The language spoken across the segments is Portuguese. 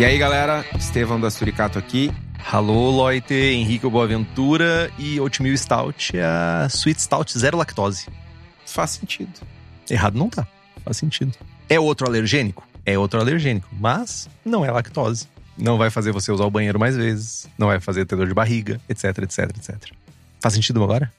E aí, galera, Estevão da Suricato aqui. Alô, Loite, Henrique Boaventura e Oatmeal Stout é a Sweet Stout zero lactose. Faz sentido. Errado não tá, faz sentido. É outro alergênico? É outro alergênico, mas não é lactose. Não vai fazer você usar o banheiro mais vezes, não vai fazer ter dor de barriga, etc, etc, etc. Faz sentido agora?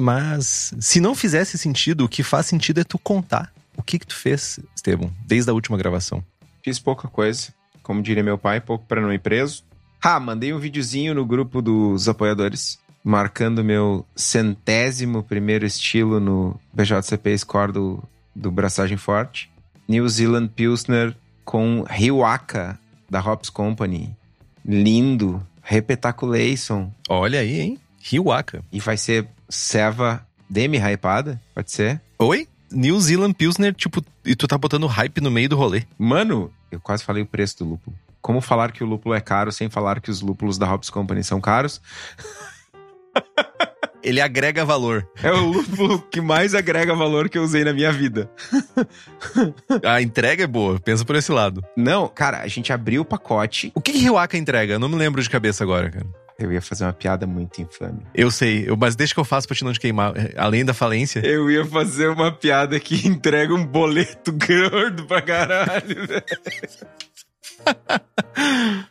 Mas se não fizesse sentido, o que faz sentido é tu contar o que que tu fez, Estevão, desde a última gravação. Fiz pouca coisa. Como diria meu pai, pouco para não ir preso. Ah, mandei um videozinho no grupo dos apoiadores, marcando meu centésimo primeiro estilo no BJCP Score do, do Braçagem Forte. New Zealand Pilsner com Riwaka, da Hops Company. Lindo. Repetaculation. Olha aí, hein? Riwaka. E vai ser ceva demi-hypada, pode ser? Oi? New Zealand Pilsner, tipo, e tu tá botando hype no meio do rolê. Mano, eu quase falei o preço do lúpulo. Como falar que o lúpulo é caro sem falar que os lúpulos da Hops Company são caros? Ele agrega valor. É o lúpulo que mais agrega valor que eu usei na minha vida. A entrega é boa, pensa por esse lado. Não, cara, a gente abriu o pacote. O que que Riwaka entrega? Eu não me lembro de cabeça agora, cara. Eu ia fazer uma piada muito infame. Eu sei, eu, mas deixa que eu faço pra te não te queimar. Além da falência. Eu ia fazer uma piada que entrega um boleto gordo pra caralho, velho.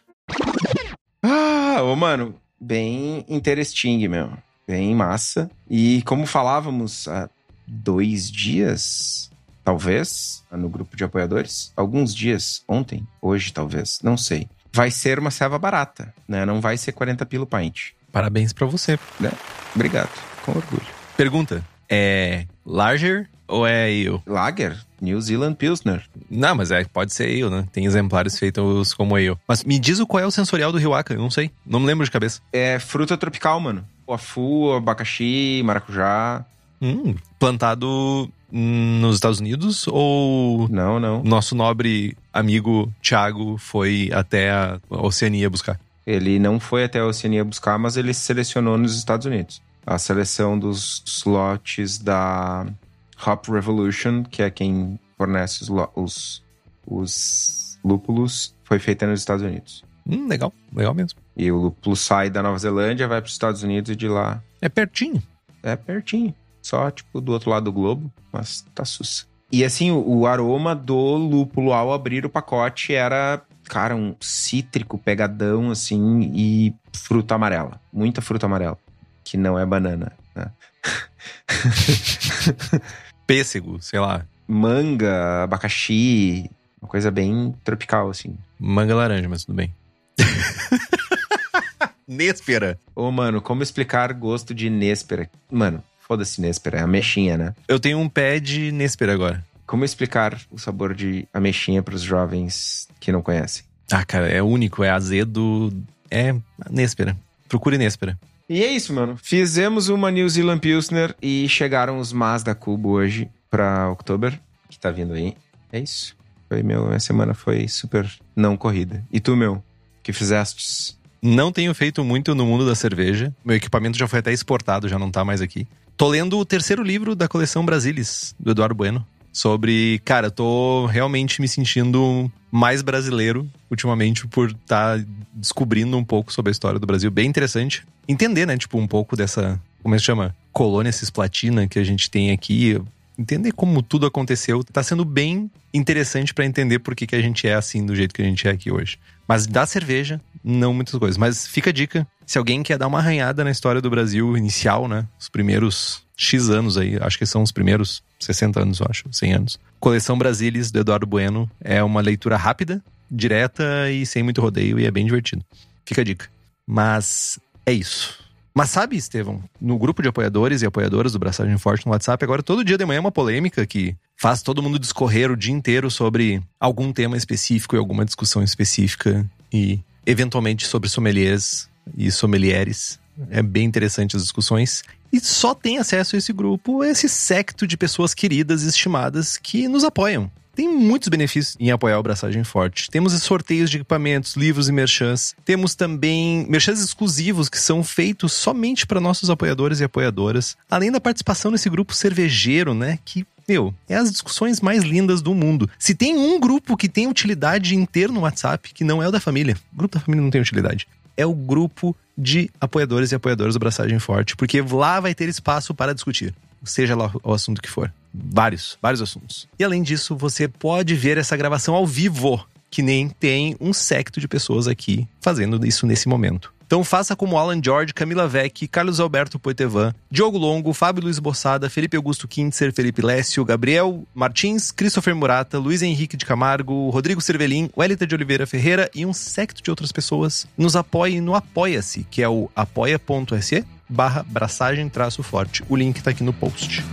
ah, ô, mano, bem interesting, meu. Bem massa. E como falávamos há dois dias, talvez, no grupo de apoiadores, alguns dias, ontem, hoje talvez, não sei. Vai ser uma ceva barata, né? Não vai ser 40 pilo pint. Parabéns pra você. Né? Obrigado, com orgulho. Pergunta: é larger ou é ale? Lager, New Zealand Pilsner. Não, mas é, pode ser ale, né? Tem exemplares feitos como ale. Mas me diz o qual é o sensorial do Riwaka, eu não sei. Não me lembro de cabeça. É fruta tropical, mano. O afu, abacaxi, maracujá. Hum, plantado nos Estados Unidos ou Não, não. nosso nobre amigo Thiago foi até a Oceania buscar? Ele não foi até a Oceania buscar, mas ele selecionou nos Estados Unidos. A seleção dos slots da Hop Revolution, que é quem fornece os, os, os lúpulos, foi feita nos Estados Unidos. Hum, legal, legal mesmo. E o lúpulo sai da Nova Zelândia, vai para os Estados Unidos e de lá É pertinho. é pertinho. Só, tipo, do outro lado do globo, mas tá sussa. E assim, o, o aroma do lúpulo ao abrir o pacote era, cara, um cítrico pegadão, assim, e fruta amarela. Muita fruta amarela. Que não é banana, né? Pêssego, sei lá. Manga, abacaxi, uma coisa bem tropical, assim. Manga laranja, mas tudo bem. Néspera. Ô, mano, como explicar gosto de Néspera? Mano, foda-se Néspera, é ameixinha, né? Eu tenho um pé de Néspera agora. Como explicar o sabor de ameixinha pros jovens que não conhecem? Ah, cara, é único, é azedo. É Néspera. Procure Néspera. E é isso, mano. Fizemos uma New Zealand Pilsner e chegaram os Mas da Cubo hoje pra October, que tá vindo aí. É isso. Foi meu, minha semana foi super não corrida. E tu, meu, que fizestes? Não tenho feito muito no mundo da cerveja. Meu equipamento já foi até exportado, já não tá mais aqui. Tô lendo o terceiro livro da coleção Brasilis, do Eduardo Bueno. Sobre, cara, eu tô realmente me sentindo mais brasileiro ultimamente por estar descobrindo um pouco sobre a história do Brasil. Bem interessante. Entender, né, tipo, um pouco dessa, como é que se chama? Colônia cisplatina que a gente tem aqui. Entender como tudo aconteceu. Tá sendo bem interessante pra entender por que, que a gente é assim do jeito que a gente é aqui hoje. Mas da cerveja, não muitas coisas. Mas fica a dica, se alguém quer dar uma arranhada na história do Brasil inicial, né? Os primeiros X anos aí, acho que são os primeiros 60 anos, eu acho, 100 anos. Coleção Brasilis, do Eduardo Bueno, é uma leitura rápida, direta e sem muito rodeio e é bem divertido. Fica a dica. Mas é isso. Mas sabe, Estevão, no grupo de apoiadores e apoiadoras do Braçagem Forte no WhatsApp, agora todo dia de manhã é uma polêmica que faz todo mundo discorrer o dia inteiro sobre algum tema específico e alguma discussão específica e eventualmente sobre sommeliers e sommelieres. É bem interessante as discussões. E só tem acesso a esse grupo esse secto de pessoas queridas e estimadas que nos apoiam. Tem muitos benefícios em apoiar o Braçagem Forte. Temos sorteios de equipamentos, livros e merchans. Temos também merchans exclusivos que são feitos somente para nossos apoiadores e apoiadoras. Além da participação nesse grupo cervejeiro, né? Que meu, é as discussões mais lindas do mundo. Se tem um grupo que tem utilidade inteiro no WhatsApp, que não é o da família, o grupo da família não tem utilidade. É o grupo de apoiadores e apoiadoras do Braçagem Forte, porque lá vai ter espaço para discutir, seja lá o assunto que for. Vários, vários assuntos. E além disso, você pode ver essa gravação ao vivo, que nem tem um secto de pessoas aqui fazendo isso nesse momento. Então faça como Alan George, Camila Vec, Carlos Alberto Poitevin, Diogo Longo, Fábio Luiz Bossada, Felipe Augusto Kintzer, Felipe Lécio, Gabriel Martins, Christopher Murata, Luiz Henrique de Camargo, Rodrigo Cervelin, Wellington de Oliveira Ferreira e um secto de outras pessoas. Nos apoie no Apoia-se, que é o apoia.se barra braçagem traço forte. O link tá aqui no post.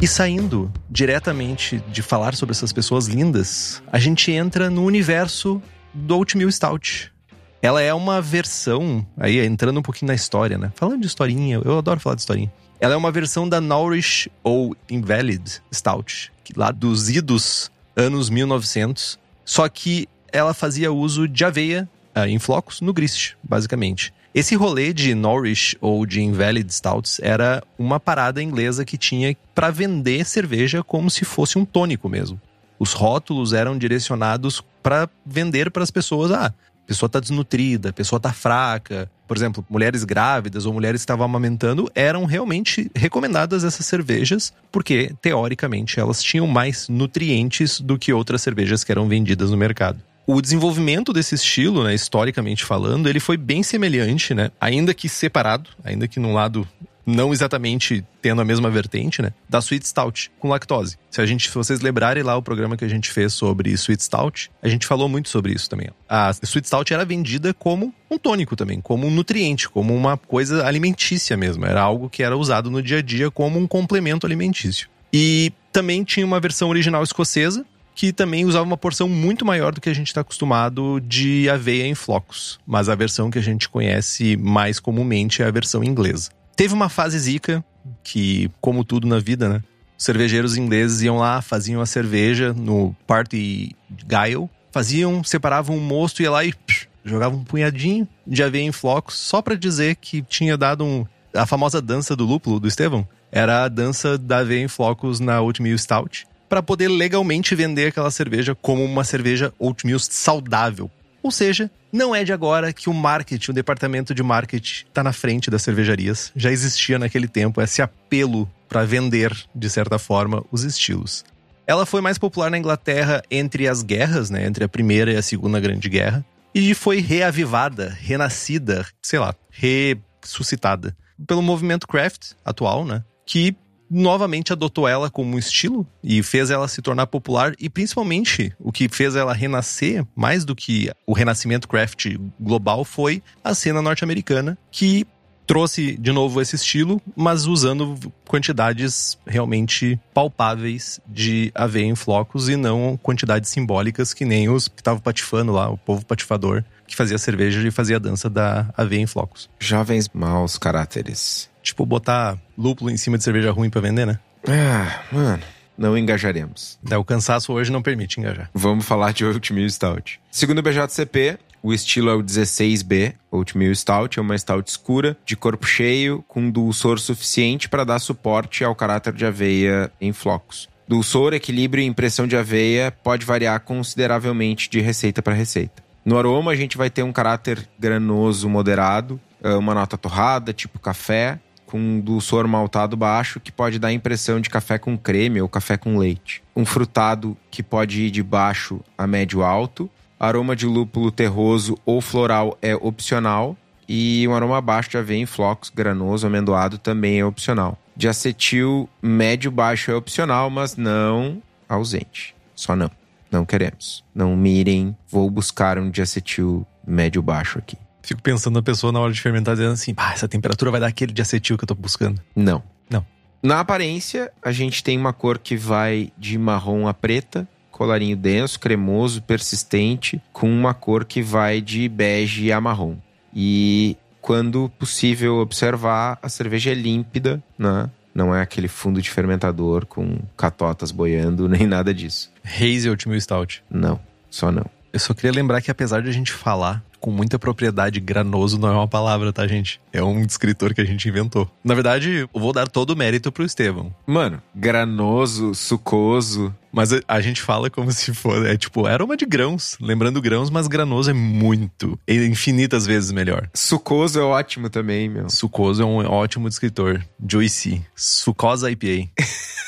E saindo diretamente de falar sobre essas pessoas lindas, a gente entra no universo do Oatmeal Stout. Ela é uma versão, aí entrando um pouquinho na história, né? Falando de historinha, eu adoro falar de historinha. Ela é uma versão da Nourish ou Invalid Stout, lá dos idos anos 1900. Só que ela fazia uso de aveia uh, em flocos no grist, basicamente. Esse rolê de Norwich ou de Invalid Stouts era uma parada inglesa que tinha para vender cerveja como se fosse um tônico mesmo. Os rótulos eram direcionados para vender para as pessoas, ah, a pessoa está desnutrida, a pessoa está fraca. Por exemplo, mulheres grávidas ou mulheres que estavam amamentando eram realmente recomendadas essas cervejas, porque teoricamente elas tinham mais nutrientes do que outras cervejas que eram vendidas no mercado. O desenvolvimento desse estilo, né, historicamente falando, ele foi bem semelhante, né, ainda que separado, ainda que num lado não exatamente tendo a mesma vertente, né, da Sweet Stout com lactose. Se a gente, se vocês lembrarem lá o programa que a gente fez sobre Sweet Stout, a gente falou muito sobre isso também. A Sweet Stout era vendida como um tônico também, como um nutriente, como uma coisa alimentícia mesmo. Era algo que era usado no dia a dia como um complemento alimentício. E também tinha uma versão original escocesa, que também usava uma porção muito maior do que a gente está acostumado de aveia em flocos. Mas a versão que a gente conhece mais comumente é a versão inglesa. Teve uma fase zica, que, como tudo na vida, né? Os cervejeiros ingleses iam lá, faziam a cerveja no Party Guile, faziam, separavam um mosto, ia lá e psh, jogavam um punhadinho de aveia em flocos, só para dizer que tinha dado um. A famosa dança do lúpulo do Estevão era a dança da aveia em flocos na Oatmeal Stout para poder legalmente vender aquela cerveja como uma cerveja oatmeal saudável. Ou seja, não é de agora que o marketing, o departamento de marketing está na frente das cervejarias. Já existia naquele tempo esse apelo para vender, de certa forma, os estilos. Ela foi mais popular na Inglaterra entre as guerras, né, entre a Primeira e a Segunda Grande Guerra, e foi reavivada, renascida, sei lá, ressuscitada pelo movimento craft atual, né, que novamente adotou ela como estilo e fez ela se tornar popular e principalmente o que fez ela renascer mais do que o renascimento craft global foi a cena norte-americana que trouxe de novo esse estilo, mas usando quantidades realmente palpáveis de aveia em flocos e não quantidades simbólicas que nem os que estavam patifando lá, o povo patifador que fazia cerveja e fazia a dança da aveia em flocos. Jovens maus caráteres. Tipo, botar lúpulo em cima de cerveja ruim para vender, né? Ah, mano. Não engajaremos. É, o cansaço hoje não permite engajar. Vamos falar de Oatmeal Stout. Segundo o BJCP, o estilo é o 16B, Oatmeal Stout, é uma stout escura, de corpo cheio, com dulçor suficiente para dar suporte ao caráter de aveia em flocos. Dulçor, equilíbrio e impressão de aveia pode variar consideravelmente de receita para receita. No aroma, a gente vai ter um caráter granoso moderado, uma nota torrada, tipo café, com um dulçor maltado baixo que pode dar a impressão de café com creme ou café com leite. Um frutado que pode ir de baixo a médio alto. Aroma de lúpulo terroso ou floral é opcional. E um aroma baixo de aveia em flocos, granoso, amendoado também é opcional. De acetil médio baixo é opcional, mas não ausente. Só não. Não queremos. Não mirem, vou buscar um de acetil médio baixo aqui. Fico pensando na pessoa na hora de fermentar, dizendo assim: ah, essa temperatura vai dar aquele de acetil que eu tô buscando. Não. Não. Na aparência, a gente tem uma cor que vai de marrom a preta, colarinho denso, cremoso, persistente, com uma cor que vai de bege a marrom. E quando possível observar, a cerveja é límpida, né? Não é aquele fundo de fermentador com catotas boiando, nem nada disso. Hazy Oatmeal Stout. Não, só não. Eu só queria lembrar que apesar de a gente falar com muita propriedade, granoso não é uma palavra, tá, gente? É um descritor que a gente inventou. Na verdade, eu vou dar todo o mérito pro Estevão. Mano, granoso, sucoso. Mas a, a gente fala como se fosse, é tipo, era uma de grãos. Lembrando grãos, mas granoso é muito, é infinitas vezes melhor. Sucoso é ótimo também, meu. Sucoso é um ótimo descritor. Juicy. Sucosa IPA.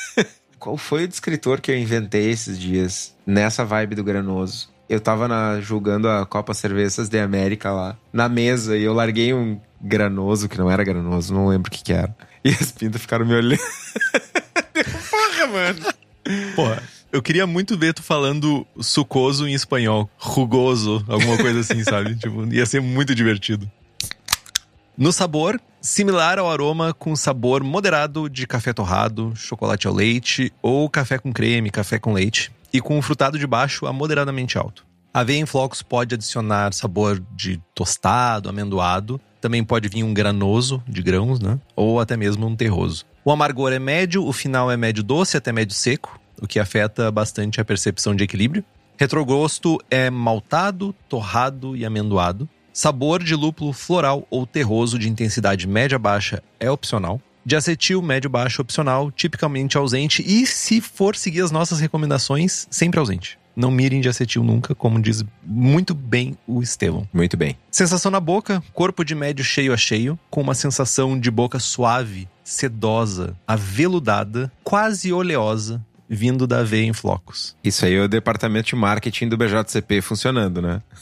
Qual foi o descritor que eu inventei esses dias? Nessa vibe do granoso. Eu tava na, julgando a Copa Cervejas de América lá, na mesa, e eu larguei um granoso, que não era granoso, não lembro o que que era. E as pintas ficaram me olhando. Porra, mano. Porra, eu queria muito ver tu falando sucoso em espanhol. Rugoso, alguma coisa assim, sabe? Tipo, ia ser muito divertido. No sabor, similar ao aroma com sabor moderado de café torrado, chocolate ao leite ou café com creme, café com leite e com um frutado de baixo a moderadamente alto. A aveia em flocos pode adicionar sabor de tostado, amendoado. Também pode vir um granoso de grãos, né? Ou até mesmo um terroso. O amargor é médio, o final é médio doce até médio seco, o que afeta bastante a percepção de equilíbrio. Retrogosto é maltado, torrado e amendoado. Sabor de lúpulo floral ou terroso de intensidade média-baixa é opcional. De acetil médio-baixo opcional, tipicamente ausente. E se for seguir as nossas recomendações, sempre ausente. Não mirem de acetil nunca, como diz muito bem o Estevão. Muito bem. Sensação na boca, corpo de médio cheio a cheio, com uma sensação de boca suave, sedosa, aveludada, quase oleosa, vindo da aveia em flocos. Isso aí é o departamento de marketing do BJCP funcionando, né?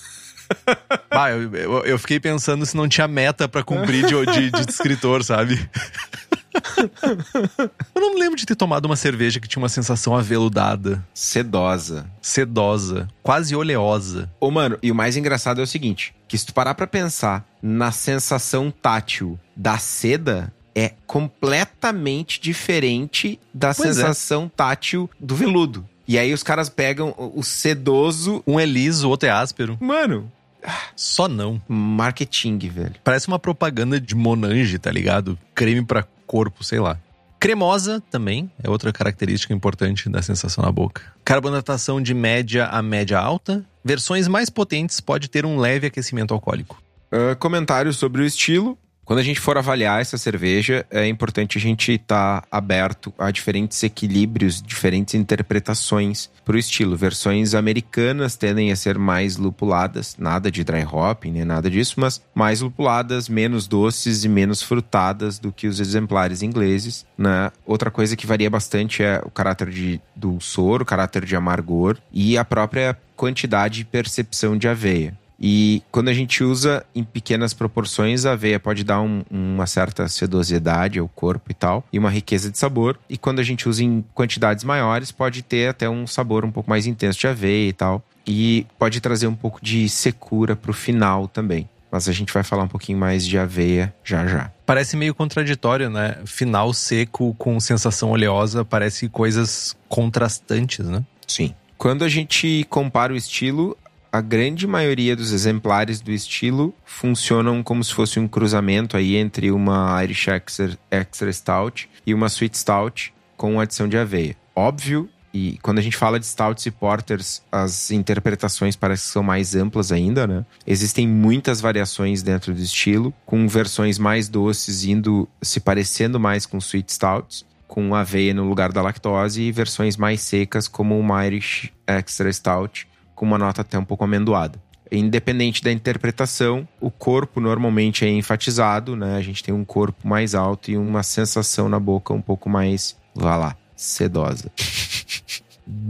Bah, eu, eu, eu fiquei pensando se não tinha meta pra cumprir de, de, de escritor, sabe? eu não me lembro de ter tomado uma cerveja que tinha uma sensação aveludada, Sedosa. sedosa, quase oleosa. Ô, mano, e o mais engraçado é o seguinte: que se tu parar pra pensar na sensação tátil da seda, é completamente diferente da Pois é. sensação tátil do veludo. E aí os caras pegam o sedoso. Um é liso, o outro é áspero. Mano, Só não. marketing, velho. Parece uma propaganda de Monange, tá ligado? Creme pra corpo, sei lá. Cremosa também é outra característica importante da sensação na boca. Carbonatação de média a média alta. Versões mais potentes pode ter um leve aquecimento alcoólico. Ah, comentários sobre o estilo. Quando a gente for avaliar essa cerveja, é importante a gente estar aberto a diferentes equilíbrios, diferentes interpretações para o estilo. Versões americanas tendem a ser mais lupuladas, nada de dry hopping, nem nada disso, mas mais lupuladas, menos doces e menos frutadas do que os exemplares ingleses. Né? Outra coisa que varia bastante é o caráter de dulçor, o caráter de amargor e a própria quantidade e percepção de aveia. E quando a gente usa em pequenas proporções, a aveia pode dar um- uma certa sedosidade ao corpo e tal, e uma riqueza de sabor. E quando a gente usa em quantidades maiores, pode ter até um sabor um pouco mais intenso de aveia e tal. E pode trazer um pouco de secura pro final também. Mas a gente vai falar um pouquinho mais de aveia já já. Parece meio contraditório, né? Final seco com sensação oleosa, parece coisas contrastantes, né? Sim. Quando a gente compara o estilo, a grande maioria dos exemplares do estilo funcionam como se fosse um cruzamento aí entre uma Irish Extra, Extra Stout e uma Sweet Stout com adição de aveia. Óbvio, e quando a gente fala de stouts e porters, as interpretações parecem que são mais amplas ainda, né? Existem muitas variações dentro do estilo, com versões mais doces indo se parecendo mais com sweet stouts, com aveia no lugar da lactose, e versões mais secas, como uma Irish Extra Stout, com uma nota até um pouco amendoada. independente da interpretação, o corpo normalmente é enfatizado, né? A gente tem um corpo mais alto e uma sensação na boca um pouco mais, vá lá, sedosa.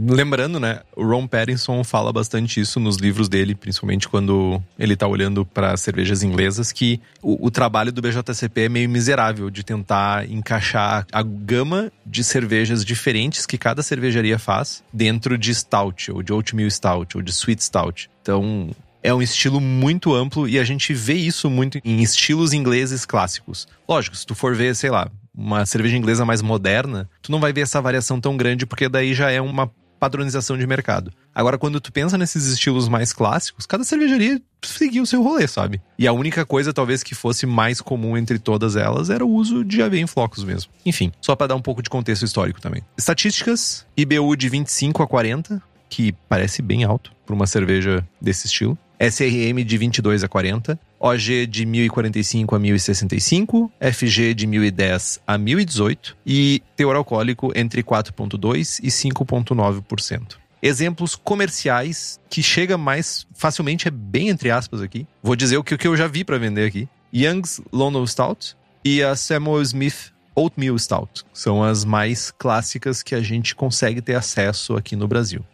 Lembrando, né, o Ron Pattinson fala bastante isso nos livros dele, principalmente quando ele tá olhando para cervejas inglesas, que o, o, trabalho do BJCP é meio miserável de tentar encaixar a gama de cervejas diferentes que cada cervejaria faz dentro de stout, ou de oatmeal stout, ou de sweet stout. Então, é um estilo muito amplo e a gente vê isso muito em estilos ingleses clássicos. Lógico, se tu for ver, sei lá, uma cerveja inglesa mais moderna, tu não vai ver essa variação tão grande, porque daí já é uma padronização de mercado. Agora, quando tu pensa nesses estilos mais clássicos, cada cervejaria seguia o seu rolê, sabe? E a única coisa, talvez, que fosse mais comum entre todas elas era o uso de aveia em flocos mesmo. Enfim, só para dar um pouco de contexto histórico também. Estatísticas: IBU de 25 a 40, que parece bem alto para uma cerveja desse estilo. SRM de 22 a 40, OG de 1045 a 1065, FG de 1010 a 1018 e teor alcoólico entre 4,2% e 5,9%. Exemplos comerciais que chega mais facilmente é bem entre aspas aqui. Vou dizer o que eu já vi para vender aqui. Young's London Stout e a Samuel Smith Oatmeal Stout. São as mais clássicas que a gente consegue ter acesso aqui no Brasil.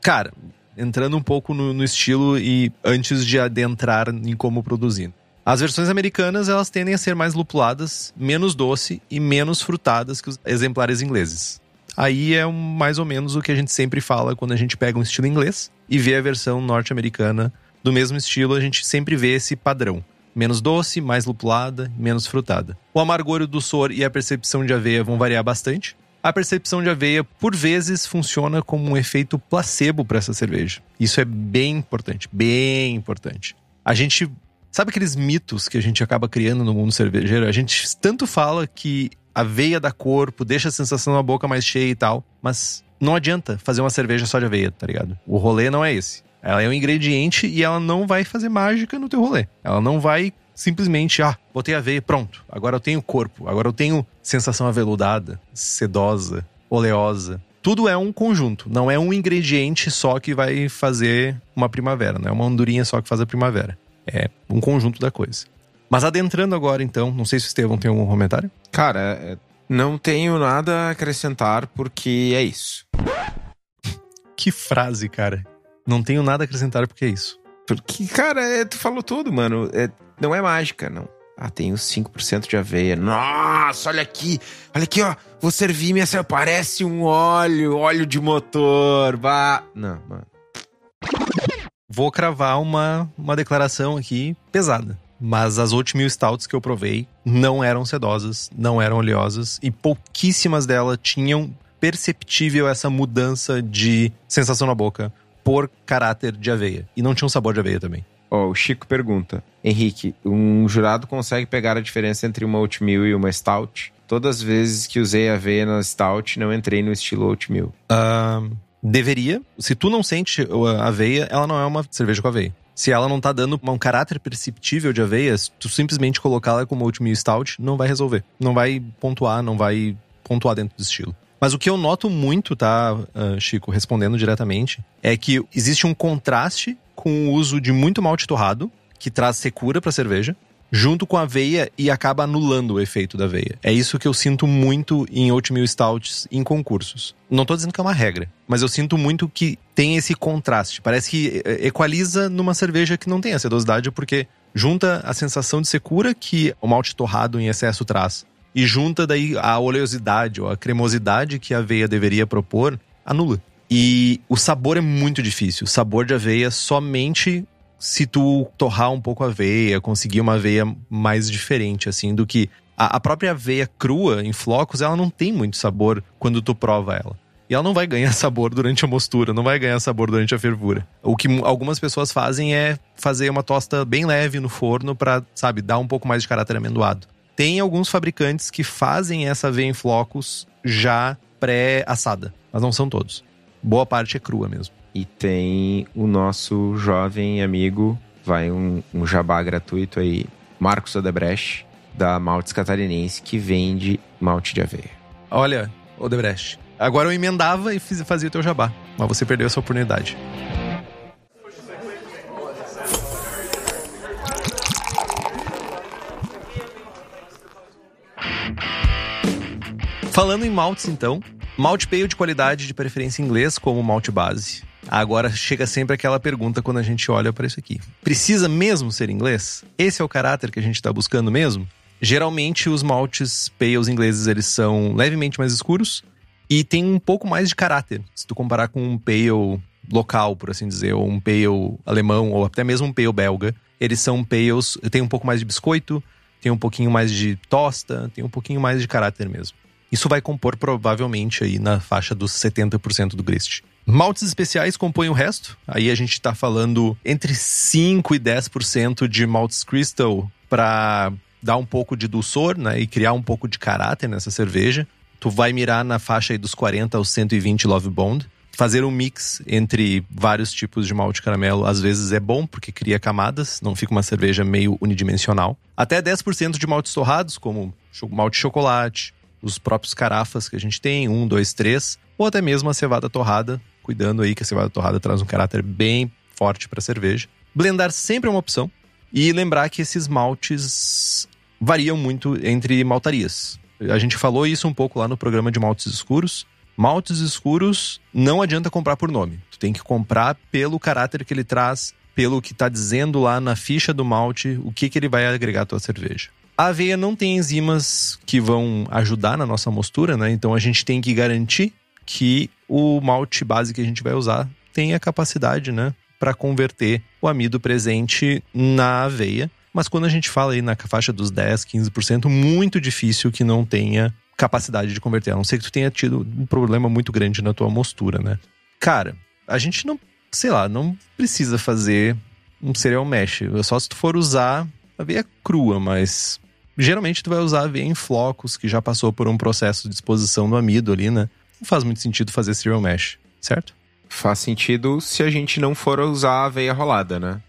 Cara, entrando um pouco no, no estilo e antes de adentrar em como produzir. As versões americanas elas tendem a ser mais lupuladas, menos doce e menos frutadas que os exemplares ingleses. Aí é mais ou menos o que a gente sempre fala quando a gente pega um estilo inglês e vê a versão norte-americana do mesmo estilo, a gente sempre vê esse padrão. Menos doce, mais lupulada, menos frutada. O amargor, o doçor e a percepção de aveia vão variar bastante, a percepção de aveia, por vezes, funciona como um efeito placebo para essa cerveja. Isso é bem importante, bem importante. A gente. Sabe aqueles mitos que a gente acaba criando no mundo cervejeiro? A gente tanto fala que aveia dá corpo, deixa a sensação na boca mais cheia e tal, mas não adianta fazer uma cerveja só de aveia, tá ligado? O rolê não é esse. Ela é um ingrediente e ela não vai fazer mágica no teu rolê. Ela não vai simplesmente, ah, botei aveia, pronto. Agora eu tenho corpo, agora eu tenho sensação aveludada, sedosa, oleosa. Tudo é um conjunto, não é um ingrediente só que vai fazer uma primavera, não é uma andorinha só que faz a primavera. É um conjunto da coisa. Mas adentrando agora, então, não sei se o Estevão tem algum comentário. Cara, é, não tenho nada a acrescentar porque é isso. Que frase, cara. Não tenho nada a acrescentar porque é isso. Porque, cara, é, tu falou tudo, mano. É, não é mágica, não. Ah, tem os 5% de aveia. Nossa, olha aqui. Olha aqui, ó. Vou servir minha... Parece um óleo, óleo de motor. Bah. Não, mano. Vou cravar uma, uma declaração aqui pesada. Mas as oatmeal stouts que eu provei não eram sedosas, não eram oleosas. E pouquíssimas delas tinham perceptível essa mudança de sensação na boca por caráter de aveia. E não tinha um sabor de aveia também. Ó, o Chico pergunta: Henrique, um jurado consegue pegar a diferença entre uma oatmeal e uma stout? Todas as vezes que usei aveia na stout, não entrei no estilo oatmeal. Uh, deveria. Se tu não sente a aveia, ela não é uma cerveja com aveia. Se ela não tá dando um caráter perceptível de aveias, tu simplesmente colocá-la como oatmeal stout não vai resolver. Não vai pontuar, não vai pontuar dentro do estilo. Mas o que eu noto muito, tá, ah, Chico, respondendo diretamente, é que existe um contraste com o uso de muito malte torrado, que traz secura para a cerveja, junto com a aveia e acaba anulando o efeito da aveia. É isso que eu sinto muito em oatmeal stouts em concursos. Não tô dizendo que é uma regra, mas eu sinto muito que tem esse contraste. Parece que eh, equaliza numa cerveja que não tem acidosidade, porque junta a sensação de secura que o malte torrado em excesso traz e junta daí a oleosidade ou a cremosidade que a aveia deveria propor, anula. E o sabor é muito difícil. O sabor de aveia somente se tu torrar um pouco a aveia, conseguir uma aveia mais diferente, assim, do que. A, a própria aveia crua, em flocos, ela não tem muito sabor quando tu prova ela. E ela não vai ganhar sabor durante a mostura, não vai ganhar sabor durante a fervura. O que algumas pessoas fazem é fazer uma tosta bem leve no forno para, sabe, dar um pouco mais de caráter amendoado. Tem alguns fabricantes que fazem essa aveia em flocos já pré-assada, mas não são todos boa parte é crua mesmo. E tem o nosso jovem amigo, vai um, um jabá gratuito aí, Marcos Odebrecht, da Maltes Catarinense, que vende malte de aveia. Olha, Odebrecht, agora eu emendava e fiz, fazia o teu jabá, mas você perdeu essa oportunidade. Falando em maltes, então, malte pale de qualidade de preferência inglês como malte base. Agora chega sempre aquela pergunta quando a gente olha para isso aqui. Precisa mesmo ser inglês? Esse é o caráter que a gente está buscando mesmo? Geralmente os maltes pales ingleses eles são levemente mais escuros e tem um pouco mais de caráter. Se tu comparar com um pale local, por assim dizer, ou um pale alemão ou até mesmo um pale belga, eles são pales, tem um pouco mais de biscoito, tem um pouquinho mais de tosta, tem um pouquinho mais de caráter mesmo. Isso vai compor provavelmente aí na faixa dos 70% do grist. Maltes especiais compõem o resto. Aí a gente está falando entre 5 e 10% de maltes crystal para dar um pouco de dulçor, né, e criar um pouco de caráter nessa cerveja. Tu vai mirar na faixa aí dos 40 aos 120 Love Bond. Fazer um mix entre vários tipos de malte caramelo às vezes é bom, porque cria camadas, não fica uma cerveja meio unidimensional. Até 10% de maltes torrados, como malte chocolate, os próprios carafas que a gente tem, um, dois, três, ou até mesmo a cevada torrada, cuidando aí que a cevada torrada traz um caráter bem forte para a cerveja. Blendar sempre é uma opção. E lembrar que esses maltes variam muito entre maltarias. A gente falou isso um pouco lá no programa de maltes escuros. Maltes escuros não adianta comprar por nome. Tu tem que comprar pelo caráter que ele traz, pelo que está dizendo lá na ficha do malte, o que, que ele vai agregar à tua cerveja. A aveia não tem enzimas que vão ajudar na nossa mostura, né? Então a gente tem que garantir que o malte base que a gente vai usar tem a capacidade, né, para converter o amido presente na aveia. Mas quando a gente fala aí na faixa dos 10, 15%, muito difícil que não tenha capacidade de converter, a não ser que tu tenha tido um problema muito grande na tua mostura, né? Cara, a gente não, sei lá, não precisa fazer um cereal mesh. É só se tu for usar aveia crua, mas geralmente tu vai usar aveia em flocos, que já passou por um processo de exposição do amido ali, né? Não faz muito sentido fazer cereal mesh, certo? Faz sentido se a gente não for usar aveia rolada, né?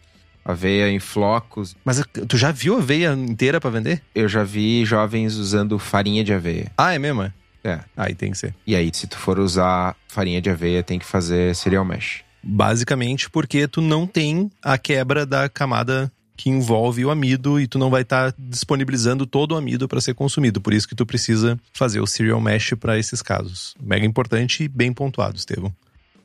Aveia em flocos. Mas tu já viu aveia inteira para vender? Eu já vi jovens usando farinha de aveia. Ah, é mesmo? É. É. Aí tem que ser. E aí, se tu for usar farinha de aveia, tem que fazer cereal mesh. Basicamente porque tu não tem a quebra da camada que envolve o amido e tu não vai estar tá disponibilizando todo o amido para ser consumido. Por isso que tu precisa fazer o serial mesh para esses casos. Mega importante e bem pontuado, Estevam.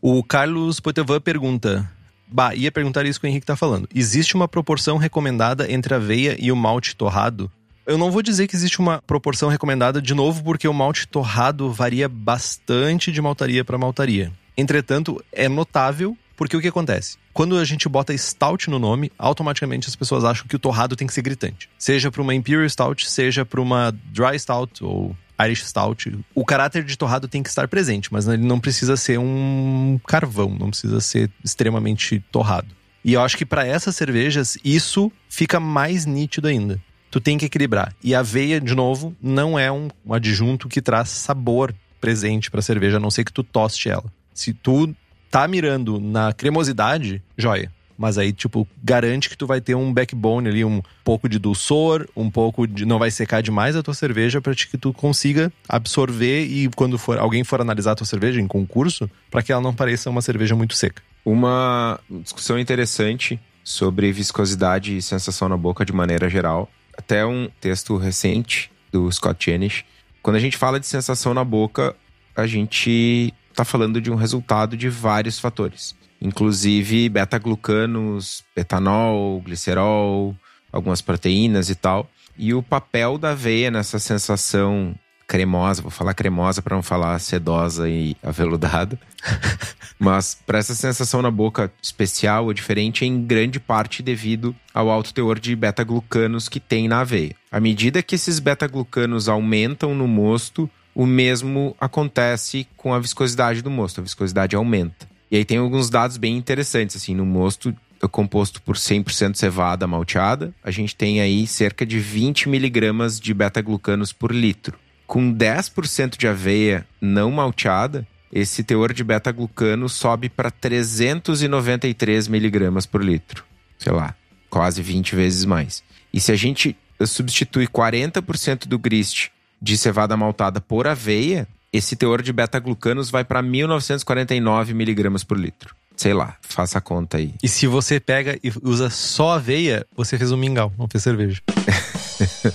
O Carlos Poitevin pergunta: Bah, ia perguntar isso que o Henrique tá falando. Existe uma proporção recomendada entre a aveia e o malte torrado? Eu não vou dizer que existe uma proporção recomendada de novo, porque o malte torrado varia bastante de maltaria para maltaria. Entretanto, é notável porque o que acontece? Quando a gente bota stout no nome, automaticamente as pessoas acham que o torrado tem que ser gritante. Seja para uma Imperial Stout, seja para uma Dry Stout ou Irish Stout. O caráter de torrado tem que estar presente, mas ele não precisa ser um carvão, não precisa ser extremamente torrado. E eu acho que para essas cervejas isso fica mais nítido ainda. Tu tem que equilibrar. E a aveia, de novo, não é um adjunto que traz sabor presente para a cerveja, a não ser que tu toste ela. Se tu tá mirando na cremosidade, joia. Mas aí, tipo, garante que tu vai ter um backbone ali, um pouco de dulçor, um pouco de. Não vai secar demais a tua cerveja para que tu consiga absorver e quando for alguém for analisar a tua cerveja em concurso, para que ela não pareça uma cerveja muito seca. Uma discussão interessante sobre viscosidade e sensação na boca de maneira geral. Até um texto recente do Scott Jenish. Quando a gente fala de sensação na boca, a gente está falando de um resultado de vários fatores, inclusive beta-glucanos, etanol, glicerol, algumas proteínas e tal. E o papel da aveia nessa sensação cremosa, vou falar cremosa para não falar sedosa e aveludada, mas para essa sensação na boca especial ou diferente, é em grande parte devido ao alto teor de beta-glucanos que tem na aveia. À medida que esses beta-glucanos aumentam no mosto, o mesmo acontece com a viscosidade do mosto. A viscosidade aumenta. E aí tem alguns dados bem interessantes, assim, no mosto é composto por 100% cevada malteada, a gente tem aí cerca de 20 miligramas de beta-glucanos por litro. Com 10% de aveia não malteada, esse teor de beta-glucano sobe para 393 miligramas por litro. Sei lá, quase 20 vezes mais. E se a gente substitui 40% do grist de cevada maltada por aveia, esse teor de beta-glucanos vai para 1949 miligramas por litro. Sei lá, faça a conta aí. E se você pega e usa só aveia, você fez um mingau, não fez cerveja.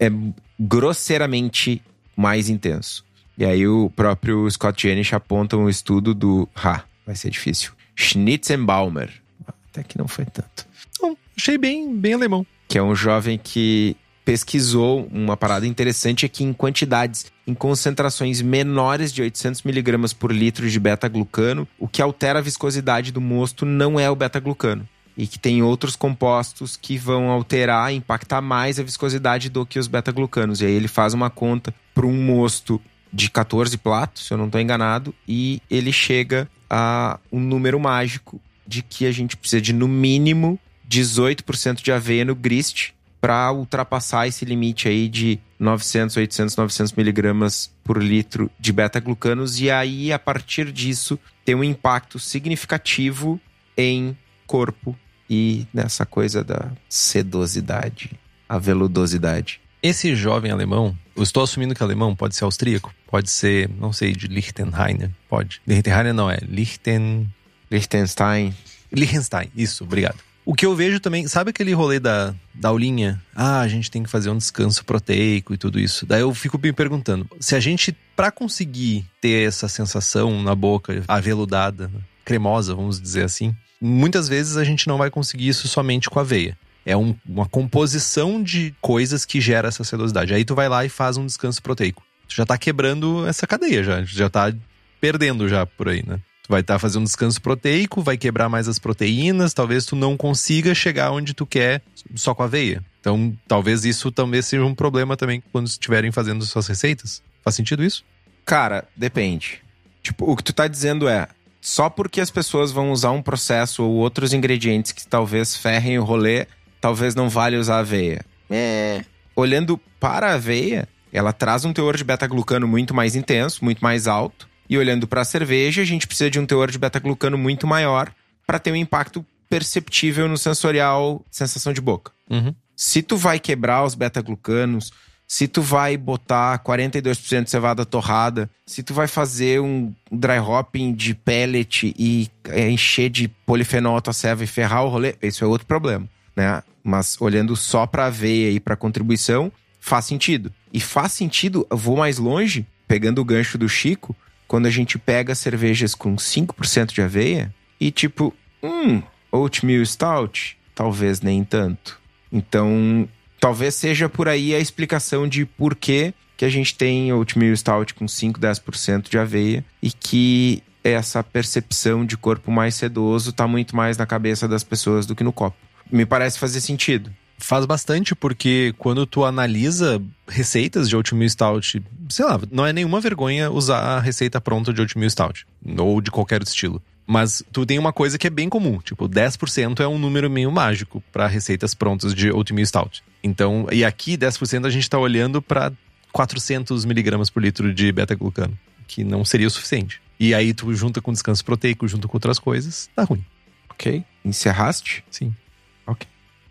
é grosseiramente mais intenso. E aí o próprio Scott Jenisch aponta um estudo do. Ha, vai ser difícil. Schnitzenbaumer. Até que não foi tanto. Então, achei bem, bem alemão. Que é um jovem que pesquisou uma parada interessante aqui em quantidades, em concentrações menores de 800 miligramas por litro de beta-glucano, o que altera a viscosidade do mosto não é o beta-glucano. E que tem outros compostos que vão alterar, impactar mais a viscosidade do que os beta-glucanos. E aí ele faz uma conta para um mosto de 14 platos, se eu não estou enganado, e ele chega a um número mágico de que a gente precisa de no mínimo 18% de aveia no grist para ultrapassar esse limite aí de 900, 800, 900 miligramas por litro de beta-glucanos e aí a partir disso tem um impacto significativo em corpo e nessa coisa da sedosidade, a veludosidade. Esse jovem alemão, eu estou assumindo que é alemão, pode ser austríaco, pode ser, não sei, de Liechtenstein, pode. Liechtenstein não é, Lichten... Liechtenstein. Liechtenstein, isso, obrigado. O que eu vejo também, sabe aquele rolê da, da aulinha? Ah, a gente tem que fazer um descanso proteico e tudo isso. Daí eu fico me perguntando, se a gente, para conseguir ter essa sensação na boca, aveludada, cremosa, vamos dizer assim, muitas vezes a gente não vai conseguir isso somente com aveia. É um, uma composição de coisas que gera essa sedosidade. Aí tu vai lá e faz um descanso proteico. Tu já tá quebrando essa cadeia, já, já tá perdendo já por aí, né? Vai estar tá fazendo um descanso proteico, vai quebrar mais as proteínas, talvez tu não consiga chegar onde tu quer só com aveia. Então, talvez isso também seja um problema também quando estiverem fazendo suas receitas. Faz sentido isso? Cara, depende. Tipo, o que tu tá dizendo é, só porque as pessoas vão usar um processo ou outros ingredientes que talvez ferrem o rolê, talvez não vale usar aveia. É. Olhando para a aveia, ela traz um teor de beta-glucano muito mais intenso, muito mais alto. E olhando para a cerveja, a gente precisa de um teor de beta-glucano muito maior para ter um impacto perceptível no sensorial, sensação de boca. Uhum. Se tu vai quebrar os beta-glucanos, se tu vai botar 42% de cevada torrada, se tu vai fazer um dry hopping de pellet e encher de polifenol a tua ceva e ferrar o rolê, isso é outro problema, né? Mas olhando só para aveia e para contribuição, faz sentido. E faz sentido, eu vou mais longe, pegando o gancho do Chico, quando a gente pega cervejas com 5% de aveia e tipo, hum, oatmeal stout, talvez nem tanto. Então, talvez seja por aí a explicação de por que, que a gente tem oatmeal stout com 5, 10% de aveia e que essa percepção de corpo mais sedoso está muito mais na cabeça das pessoas do que no copo. Me parece fazer sentido. Faz bastante, porque quando tu analisa receitas de oatmeal stout, sei lá, não é nenhuma vergonha usar a receita pronta de oatmeal stout, ou de qualquer estilo. Mas tu tem uma coisa que é bem comum, tipo, 10% é um número meio mágico para receitas prontas de oatmeal stout. Então, e aqui 10% a gente tá olhando para 400 miligramas por litro de beta-glucano, que não seria o suficiente. E aí tu junta com descanso proteico, junto com outras coisas, tá ruim. Ok? Encerraste? Sim.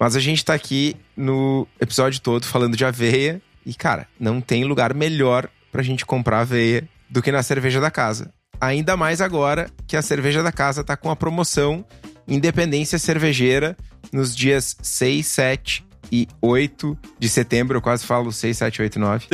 Mas a gente tá aqui no episódio todo falando de aveia. E, cara, não tem lugar melhor pra gente comprar aveia do que na cerveja da casa. Ainda mais agora que a cerveja da casa tá com a promoção Independência Cervejeira nos dias 6, 7 e 8 de setembro. Eu quase falo 6, 7, 8, 9.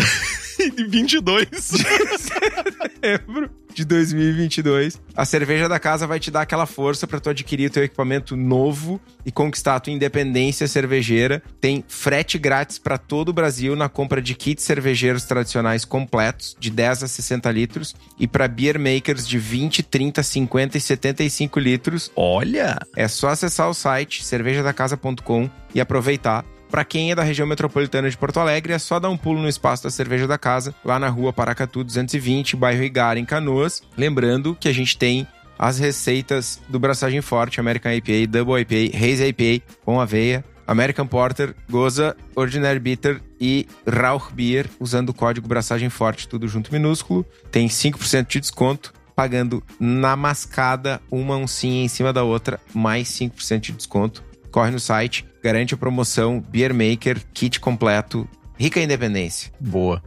22. de setembro de 2022. A cerveja da casa vai te dar aquela força para tu adquirir o teu equipamento novo e conquistar a tua independência cervejeira. Tem frete grátis para todo o Brasil na compra de kits cervejeiros tradicionais completos de 10 a 60 litros e para beer makers de 20, 30, 50 e 75 litros. Olha! É só acessar o site cervejadacasa.com e aproveitar. Para quem é da região metropolitana de Porto Alegre, é só dar um pulo no espaço da Cerveja da Casa, lá na rua Paracatu 220, bairro Igara, em Canoas. Lembrando que a gente tem as receitas do Braçagem Forte, American IPA, Double IPA, Haze IPA com aveia, American Porter, Goza, Ordinary Bitter e Rauch Beer, usando o código Braçagem Forte, tudo junto minúsculo. Tem 5% de desconto, pagando na mascada uma oncinha em cima da outra, mais 5% de desconto corre no site, garante a promoção Beer Maker, kit completo, rica independência. Boa.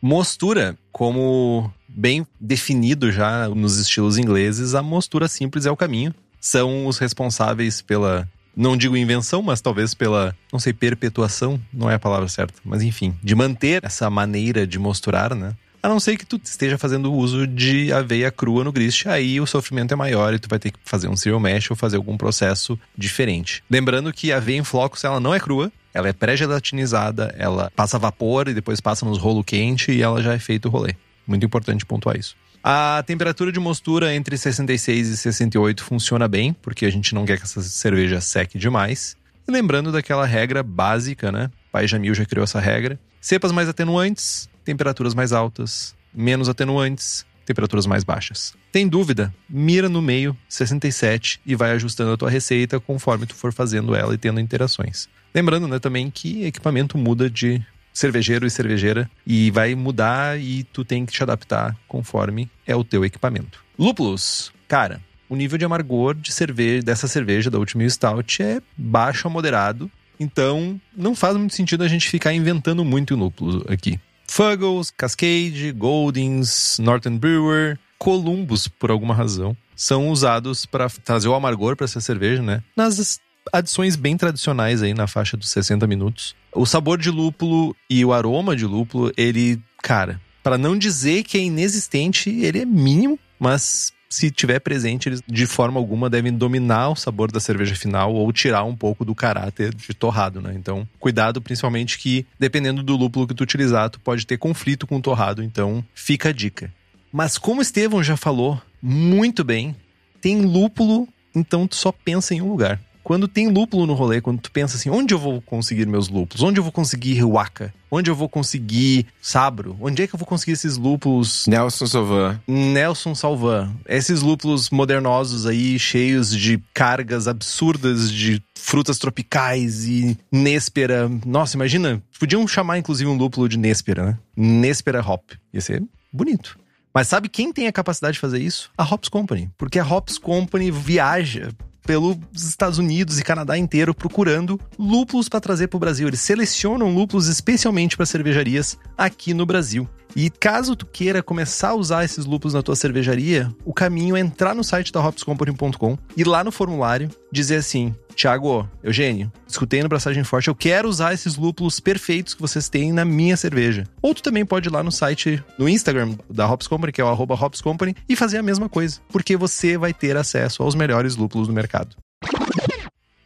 Mostura, como bem definido já nos estilos ingleses, a mostura simples é o caminho. São os responsáveis pela não digo invenção, mas talvez pela, não sei, perpetuação, não é a palavra certa, mas enfim, de manter essa maneira de mosturar, né? A não ser que tu esteja fazendo uso de aveia crua no grist, aí o sofrimento é maior e tu vai ter que fazer um cereal mash ou fazer algum processo diferente. Lembrando que a aveia em flocos, ela não é crua, ela é pré-gelatinizada, ela passa vapor e depois passa nos rolo quente e ela já é feito o rolê. Muito importante pontuar isso. A temperatura de mostura entre 66 e 68 funciona bem, porque a gente não quer que essa cerveja seque demais. Lembrando daquela regra básica, né? Pai Jamil já criou essa regra. Cepas mais atenuantes, temperaturas mais altas. Menos atenuantes, temperaturas mais baixas. Tem dúvida? Mira no meio, 67, e vai ajustando a tua receita conforme tu for fazendo ela e tendo interações. Lembrando, né, também que equipamento muda de cervejeiro e cervejeira e vai mudar e tu tem que te adaptar conforme é o teu equipamento. Lúpulos. Cara, o nível de amargor de cerveja dessa cerveja da Ultimate Stout é baixo a moderado, então não faz muito sentido a gente ficar inventando muito lúpulo aqui. Fuggles, Cascade, Goldings, Northern Brewer, Columbus, por alguma razão, são usados para trazer o amargor para essa cerveja, né? Nas adições bem tradicionais aí na faixa dos 60 minutos. O sabor de lúpulo e o aroma de lúpulo, ele, cara, para não dizer que é inexistente, ele é mínimo, mas se tiver presente, eles de forma alguma devem dominar o sabor da cerveja final ou tirar um pouco do caráter de torrado, né? Então, cuidado principalmente que dependendo do lúpulo que tu utilizar, tu pode ter conflito com o torrado, então fica a dica. Mas como o Estevão já falou muito bem, tem lúpulo, então tu só pensa em um lugar. Quando tem lúpulo no rolê, quando tu pensa assim, onde eu vou conseguir meus lúpulos? Onde eu vou conseguir waka? Onde eu vou conseguir sabro? Onde é que eu vou conseguir esses lúpulos? Nelson Salvan. Nelson Salvan. Esses lúpulos modernosos aí, cheios de cargas absurdas de frutas tropicais e néspera. Nossa, imagina, podiam chamar inclusive um lúpulo de néspera, né? Néspera hop. Ia ser bonito. Mas sabe quem tem a capacidade de fazer isso? A Hops Company. Porque a Hops Company viaja pelos Estados Unidos e Canadá inteiro procurando lúpulos para trazer para o Brasil. Eles selecionam lúpulos especialmente para cervejarias aqui no Brasil. E caso tu queira começar a usar esses lúpulos na tua cervejaria, o caminho é entrar no site da hopscompany.com e lá no formulário dizer assim: Tiago, Eugênio, escutei no Braçagem Forte, eu quero usar esses lúpulos perfeitos que vocês têm na minha cerveja. Ou tu também pode ir lá no site, no Instagram da Hops Company, que é o Hops Company, e fazer a mesma coisa, porque você vai ter acesso aos melhores lúpulos do mercado.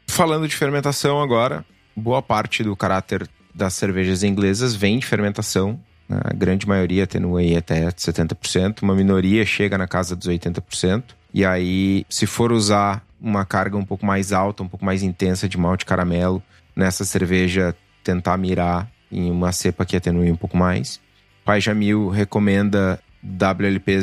Falando de fermentação agora, boa parte do caráter das cervejas inglesas vem de fermentação. A grande maioria aí até 70%, uma minoria chega na casa dos 80%. E aí, se for usar uma carga um pouco mais alta, um pouco mais intensa de malte caramelo nessa cerveja, tentar mirar em uma cepa que atenue um pouco mais. Pai Jamil recomenda WLP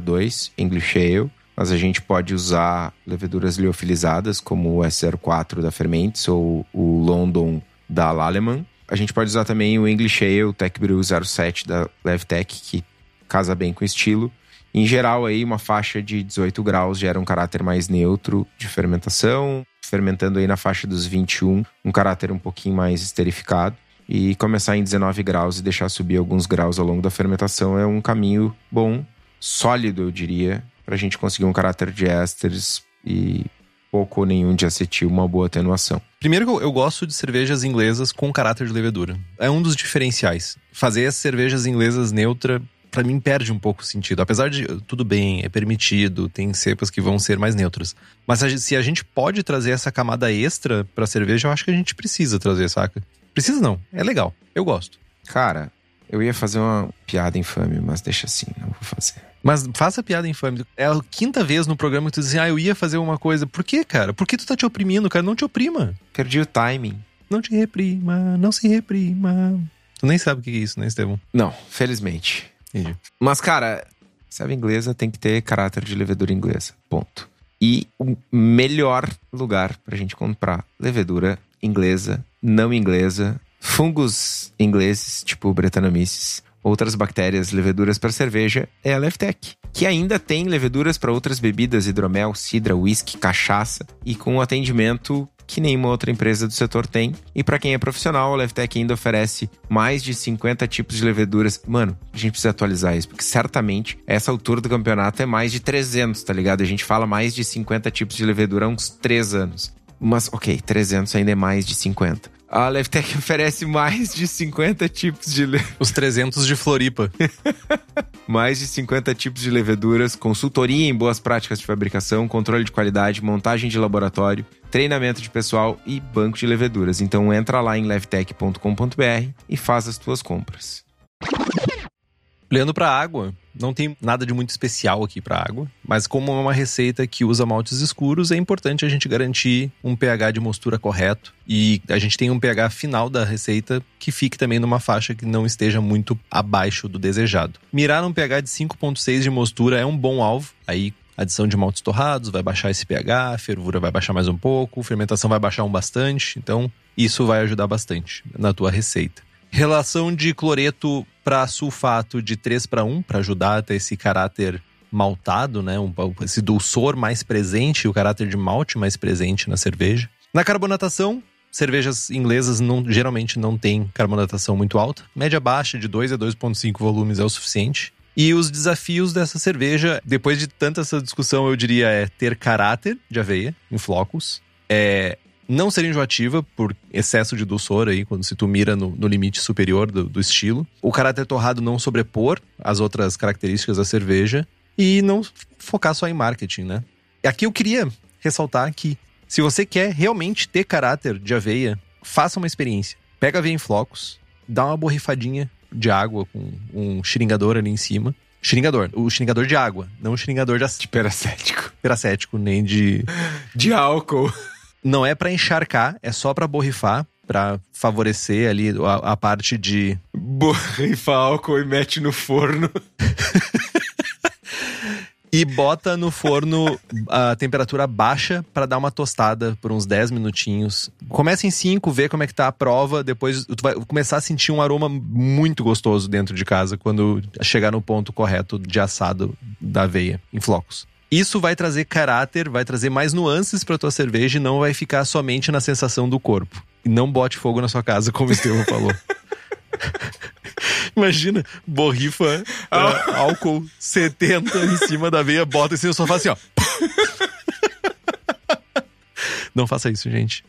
002 English Ale, mas a gente pode usar leveduras liofilizadas como o S04 da Fermentes ou o London da Lallemand. A gente pode usar também o English Ale Tech Brew 07 da Levtech, que casa bem com o estilo. Em geral, aí, uma faixa de 18 graus gera um caráter mais neutro de fermentação, fermentando aí na faixa dos 21, um caráter um pouquinho mais esterificado. E começar em 19 graus e deixar subir alguns graus ao longo da fermentação é um caminho bom, sólido, eu diria, para a gente conseguir um caráter de ésteres e pouco ou nenhum de acetil, uma boa atenuação. Primeiro, eu, eu gosto de cervejas inglesas com caráter de levedura. É um dos diferenciais. Fazer as cervejas inglesas neutra para mim perde um pouco o sentido. Apesar de tudo bem, é permitido, tem cepas que vão ser mais neutras. Mas se a gente pode trazer essa camada extra pra cerveja, eu acho que a gente precisa trazer, saca? Precisa não, é legal. Eu gosto. Cara, eu ia fazer uma piada infame, mas deixa assim, não vou fazer. Mas faça piada infame. É a quinta vez no programa que tu diz assim, ah, eu ia fazer uma coisa. Por quê, cara? Por que tu tá te oprimindo, cara? Não te oprima. Perdi o timing. Não te reprima, não se reprima. Tu nem sabe o que é isso, né, Estevão? Não, felizmente. Entendi. Mas, cara, serva inglesa tem que ter caráter de levedura inglesa. Ponto. E o melhor lugar pra gente comprar levedura inglesa, não inglesa, fungos ingleses, tipo Brettanomyces, outras bactérias, leveduras para cerveja, é a Leftec, que ainda tem leveduras para outras bebidas, hidromel, cidra, whisky, cachaça, e com um atendimento que nenhuma outra empresa do setor tem. E para quem é profissional, a Levtech ainda oferece mais de 50 tipos de leveduras. Mano, a gente precisa atualizar isso, porque certamente essa altura do campeonato é mais de 300, tá ligado? A gente fala mais de 50 tipos de levedura há uns 3 anos. Mas, ok, 300 ainda é mais de 50. A Levtech oferece mais de 50 tipos de le... Os 300 de Floripa. mais de 50 tipos de leveduras, consultoria em boas práticas de fabricação, controle de qualidade, montagem de laboratório, treinamento de pessoal e banco de leveduras. Então entra lá em levtech.com.br e faz as tuas compras. Olhando para água, não tem nada de muito especial aqui para água, mas como é uma receita que usa maltes escuros, é importante a gente garantir um pH de mostura correto e a gente tem um pH final da receita que fique também numa faixa que não esteja muito abaixo do desejado. Mirar um pH de 5.6 de mostura é um bom alvo, aí adição de maltes torrados vai baixar esse pH, a fervura vai baixar mais um pouco, a fermentação vai baixar um bastante, então isso vai ajudar bastante na tua receita. Relação de cloreto para sulfato de 3 para 1, para ajudar a ter esse caráter maltado, né? Um, esse dulçor mais presente, o caráter de malte mais presente na cerveja. Na carbonatação, cervejas inglesas não, geralmente não têm carbonatação muito alta. Média baixa de 2 a 2,5 volumes é o suficiente. E os desafios dessa cerveja, depois de tanta essa discussão, eu diria é ter caráter de aveia em flocos, é não ser enjoativa por excesso de dulçor aí, quando se tu mira no, no limite superior do, do, estilo. O caráter torrado não sobrepor as outras características da cerveja e não focar só em marketing, né? Aqui eu queria ressaltar que se você quer realmente ter caráter de aveia, faça uma experiência. Pega a aveia em flocos, dá uma borrifadinha de água com um xiringador ali em cima. Xiringador, o xiringador de água, não o xiringador de, de peracético. Peracético, nem de. De álcool não é para encharcar, é só para borrifar, para favorecer ali a, a, parte de borrifa álcool e mete no forno. e bota no forno a temperatura baixa para dar uma tostada por uns 10 minutinhos. Começa em 5, vê como é que tá a prova, depois tu vai começar a sentir um aroma muito gostoso dentro de casa quando chegar no ponto correto de assado da aveia em flocos. Isso vai trazer caráter, vai trazer mais nuances para tua cerveja e não vai ficar somente na sensação do corpo. E não bote fogo na sua casa, como o Estevam falou. Imagina, borrifa uh, álcool 70 em cima da veia, bota assim no sofá assim, ó. Não faça isso, gente.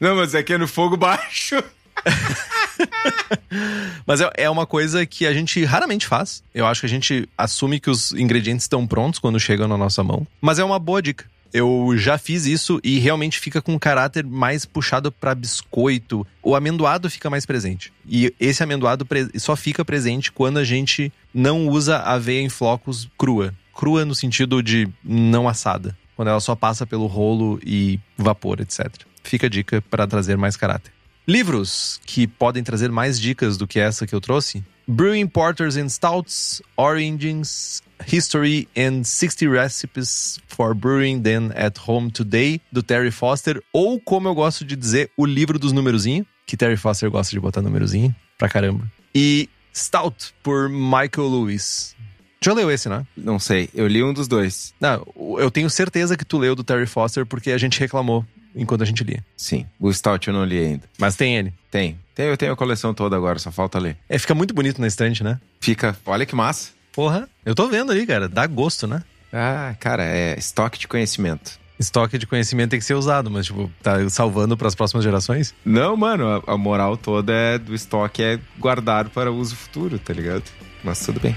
Não, mas é que é no fogo baixo. Mas é, é uma coisa que a gente raramente faz. Eu acho que a gente assume que os ingredientes estão prontos quando chegam na nossa mão. Mas é uma boa dica. Eu já fiz isso e realmente fica com um caráter mais puxado para biscoito. O amendoado fica mais presente. E esse amendoado só fica presente quando a gente não usa aveia em flocos crua. Crua no sentido de não assada. Quando ela só passa pelo rolo e vapor, etc. Fica a dica para trazer mais caráter. Livros que podem trazer mais dicas do que essa que eu trouxe: Brewing Porters and Stouts, Origins, History and 60 Recipes for Brewing Them at Home Today, do Terry Foster, ou como eu gosto de dizer, o livro dos numerozinhos, que Terry Foster gosta de botar numerozinho pra caramba. E Stout, por Michael Lewis. Já leu esse, né? Não sei, eu li um dos dois. Não, eu tenho certeza que tu leu do Terry Foster porque a gente reclamou enquanto a gente lia. Sim. O Stout eu não li ainda. Mas tem ele? Tem. tem eu tenho a coleção toda agora, só falta ler. É, fica muito bonito na estante, né? Fica. Olha que massa. Porra, eu tô vendo ali, cara. Dá gosto, né? Ah, cara, é estoque de conhecimento. Estoque de conhecimento tem que ser usado, mas, tipo, tá salvando para as próximas gerações? Não, mano, a, moral toda é do estoque é guardar para uso futuro, tá ligado? Mas tudo bem.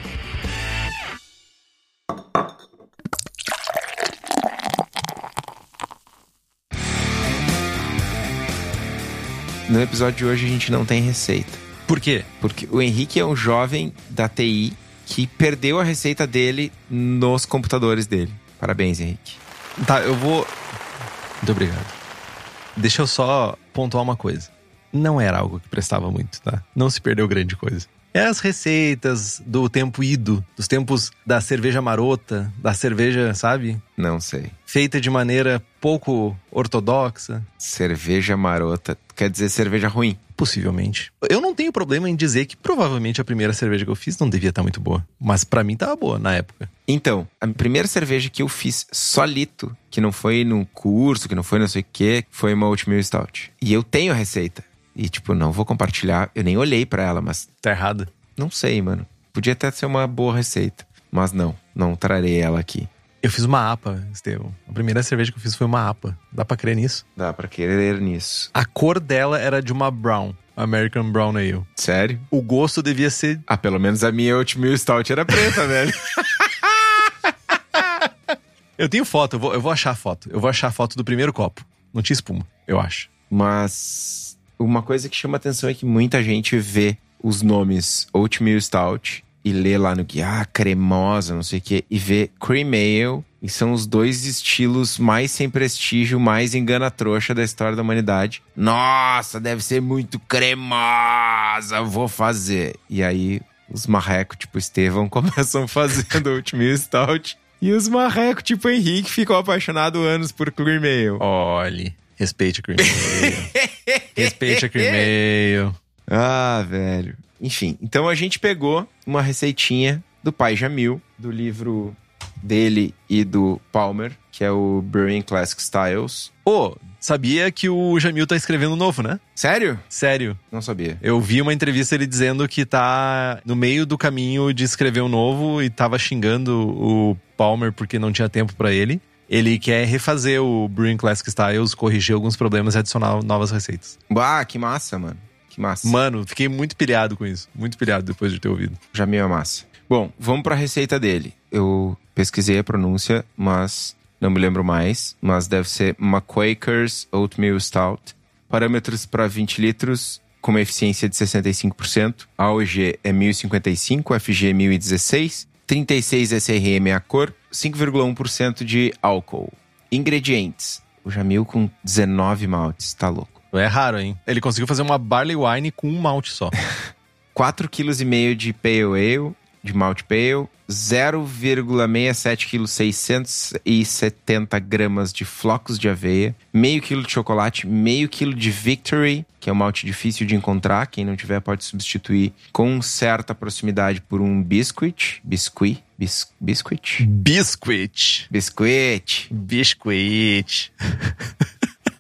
No episódio de hoje a gente não tem receita. Por quê? Porque o Henrique é um jovem da TI que perdeu a receita dele nos computadores dele. Parabéns, Henrique. Tá, eu vou. Muito obrigado. Deixa eu só pontuar uma coisa. Não era algo que prestava muito, tá? Não se perdeu grande coisa. É as receitas do tempo ido, dos tempos da cerveja marota, da cerveja, sabe? Não sei. Feita de maneira pouco ortodoxa. Cerveja marota. Quer dizer cerveja ruim? Possivelmente. Eu não tenho problema em dizer que provavelmente a primeira cerveja que eu fiz não devia estar muito boa. Mas para mim tava boa na época. Então, a primeira cerveja que eu fiz solito, que não foi num curso, que não foi não sei o quê, foi uma Oatmeal Stout. E eu tenho a receita. E, tipo, não vou compartilhar. Eu nem olhei para ela, mas. Tá errada? Não sei, mano. Podia até ser uma boa receita. Mas não, não trarei ela aqui. Eu fiz uma APA, Estevão. A primeira cerveja que eu fiz foi uma APA. Dá pra crer nisso? Dá pra querer nisso. A cor dela era de uma Brown. American Brown Ale. Sério? O gosto devia ser. Ah, pelo menos a minha Oatmeal Stout era preta, velho. Eu tenho foto, eu vou, eu vou achar a foto. Eu vou achar a foto do primeiro copo. Não tinha espuma, eu acho. Mas uma coisa que chama atenção é que muita gente vê os nomes Oatmeal Stout e lê lá no guia, ah, cremosa, não sei o quê, e vê Cream Ale, e são os dois estilos mais sem prestígio, mais engana-trouxa da história da humanidade. Nossa, deve ser muito cremosa, vou fazer. E aí os marrecos, tipo Estevão, começam fazendo Oatmeal Stout. E os marrecos, tipo Henrique, ficam apaixonados anos por Cream Ale. Olhe, respeite a Cream Ale. respeite a Cream Ale. Ah, velho. Enfim, então a gente pegou uma receitinha do pai Jamil, do livro dele e do Palmer, que é o Brewing Classic Styles. Pô, sabia que o Jamil tá escrevendo novo, né? Sério? Sério. Não sabia. Eu vi uma entrevista ele dizendo que tá no meio do caminho de escrever um novo e tava xingando o Palmer porque não tinha tempo para ele. Ele quer refazer o Brewing Classic Styles, corrigir alguns problemas e adicionar novas receitas. Ah, que massa, mano. Que massa. Mano, fiquei muito pilhado com isso. Muito pilhado depois de ter ouvido. Jamil é massa. Bom, vamos para a receita dele. Eu pesquisei a pronúncia, mas não me lembro mais. Mas deve ser McQuakers Oatmeal Stout. Parâmetros para 20 litros, com uma eficiência de 65%. AOG é 1055, FG 1016. 36 SRM é a cor, 5,1% de álcool. Ingredientes. O Jamil com 19 maltes, tá louco. É raro, hein? Ele conseguiu fazer uma barley wine com um malte só. 4,5 kg de pale ale, de malte pale, 0,67 kg 670 gramas de flocos de aveia, meio quilo de chocolate, meio quilo de Victory, que é um malte difícil de encontrar, quem não tiver pode substituir com certa proximidade por um biscuit, biscuit, bis, biscuit, Biscuit. biscuit, Biscuit.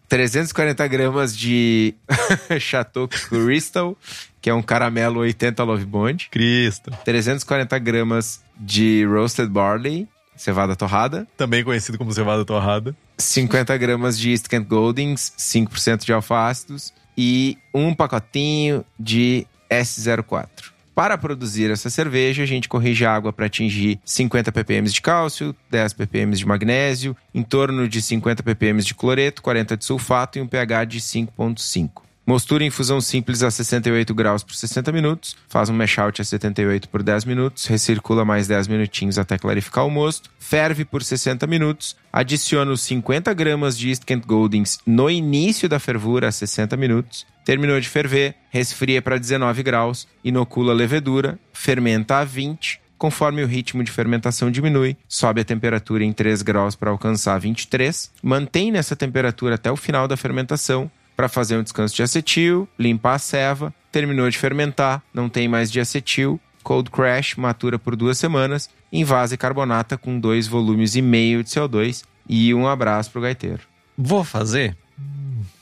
340 gramas de Chateau Crystal, que é um caramelo 80 Love Bond, Cristo. 340 gramas de Roasted Barley, cevada torrada, Também conhecido como cevada torrada. 50 gramas de East Kent Goldings, 5% de alfa-ácidos e um pacotinho de S04. Para produzir essa cerveja, a gente corrige a água para atingir 50 ppm de cálcio, 10 ppm de magnésio, em torno de 50 ppm de cloreto, 40 de sulfato e um pH de 5.5. Mostura em infusão simples a 68 graus por 60 minutos, faz um mash out a 78 por 10 minutos, recircula mais 10 minutinhos até clarificar o mosto, ferve por 60 minutos, adiciona os 50 gramas de East Kent Goldings no início da fervura a 60 minutos, terminou de ferver, resfria para 19 graus, inocula a levedura, fermenta a 20, Conforme o ritmo de fermentação diminui, sobe a temperatura em 3 graus para alcançar 23, mantém nessa temperatura até o final da fermentação, para fazer um descanso de acetil, limpar a ceva, terminou de fermentar, não tem mais de acetil, cold crash, matura por duas semanas, invase carbonata com dois volumes e meio de CO2 e um abraço pro gaiteiro. Vou fazer?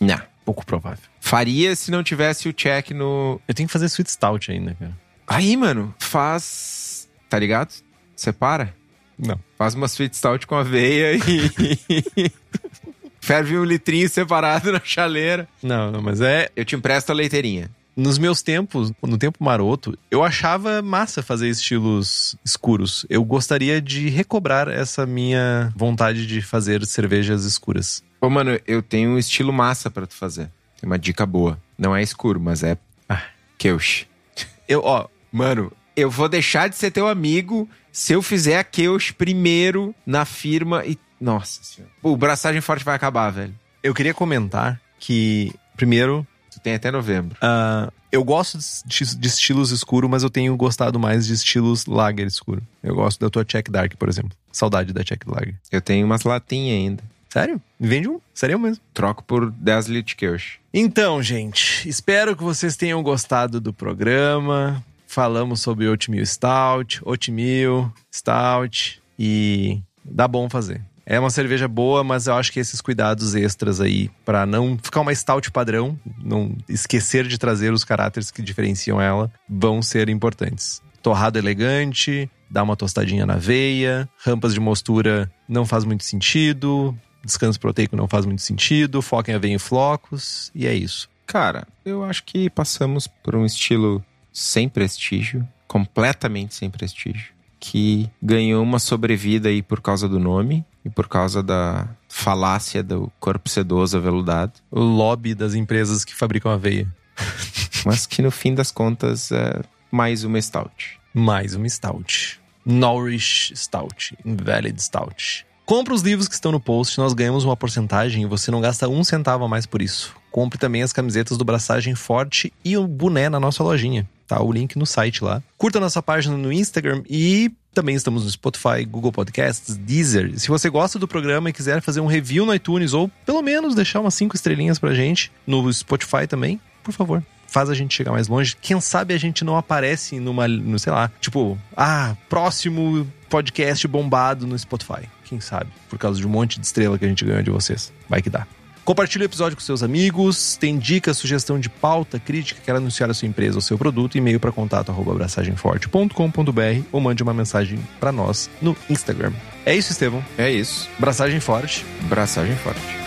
Não. Pouco provável. Faria se não tivesse o check no. Eu tenho que fazer sweet stout ainda, cara. Aí, mano, faz. Tá ligado? Separa. Não. Faz uma sweet stout com aveia e. Ferve um litrinho separado na chaleira. Não, não, mas é. Eu te empresto a leiteirinha. Nos meus tempos, no tempo maroto, eu achava massa fazer estilos escuros. Eu gostaria de recobrar essa minha vontade de fazer cervejas escuras. Ô, mano, eu tenho um estilo massa pra tu fazer. Tem uma dica boa. Não é escuro, mas é. Ah. Keush. Eu, ó, Mano, eu vou deixar de ser teu amigo se eu fizer a Keush primeiro na firma e. Nossa senhora. Pô, o braçagem forte vai acabar, velho. eu queria comentar que, primeiro, Tu tem até novembro. ah, eu gosto de, de estilos escuros, mas eu tenho gostado mais de estilos lager escuro. Eu gosto da tua Check Dark, por exemplo. Saudade da Check Lager. Eu tenho umas latinhas ainda. Sério? Vende um? Sério mesmo? Troco por 10 litros de. Então, gente, espero que vocês tenham gostado do programa. Falamos sobre Oatmeal Stout, Oatmeal Stout e dá bom fazer. É uma cerveja boa, mas eu acho que esses cuidados extras aí pra não ficar uma stout padrão, não esquecer de trazer os caráteres que diferenciam ela, vão ser importantes. Torrado elegante, dá uma tostadinha na veia, rampas de mostura não faz muito sentido, descanso proteico não faz muito sentido, foca em aveia em flocos, e é isso. Cara, eu acho que passamos por um estilo sem prestígio, completamente sem prestígio, que ganhou uma sobrevida aí por causa do nome e por causa da falácia do corpo sedoso aveludado. O lobby das empresas que fabricam aveia. Mas que no fim das contas é mais uma stout. Mais uma stout. Nourish Stout, Invalid Stout. Compre os livros que estão no post, nós ganhamos uma porcentagem e você não gasta um centavo a mais por isso. Compre também as camisetas do Braçagem Forte e o boné na nossa lojinha. Tá o link no site lá. Curta nossa página no Instagram e também estamos no Spotify, Google Podcasts, Deezer. Se você gosta do programa e quiser fazer um review no iTunes ou pelo menos deixar umas cinco estrelinhas pra gente no Spotify também, por favor, faz a gente chegar mais longe. Quem sabe a gente não aparece numa, no, sei lá, tipo, ah, próximo podcast bombado no Spotify. Quem sabe? Por causa de um monte de estrela que a gente ganhou de vocês. Vai que dá. Compartilhe o episódio com seus amigos. Tem dica, sugestão de pauta, crítica, quer anunciar a sua empresa ou seu produto, e-mail para contato arroba abraçagemforte.com.br ou mande uma mensagem para nós no Instagram. É isso, Estevão. É isso. Braçagem forte. Braçagem forte.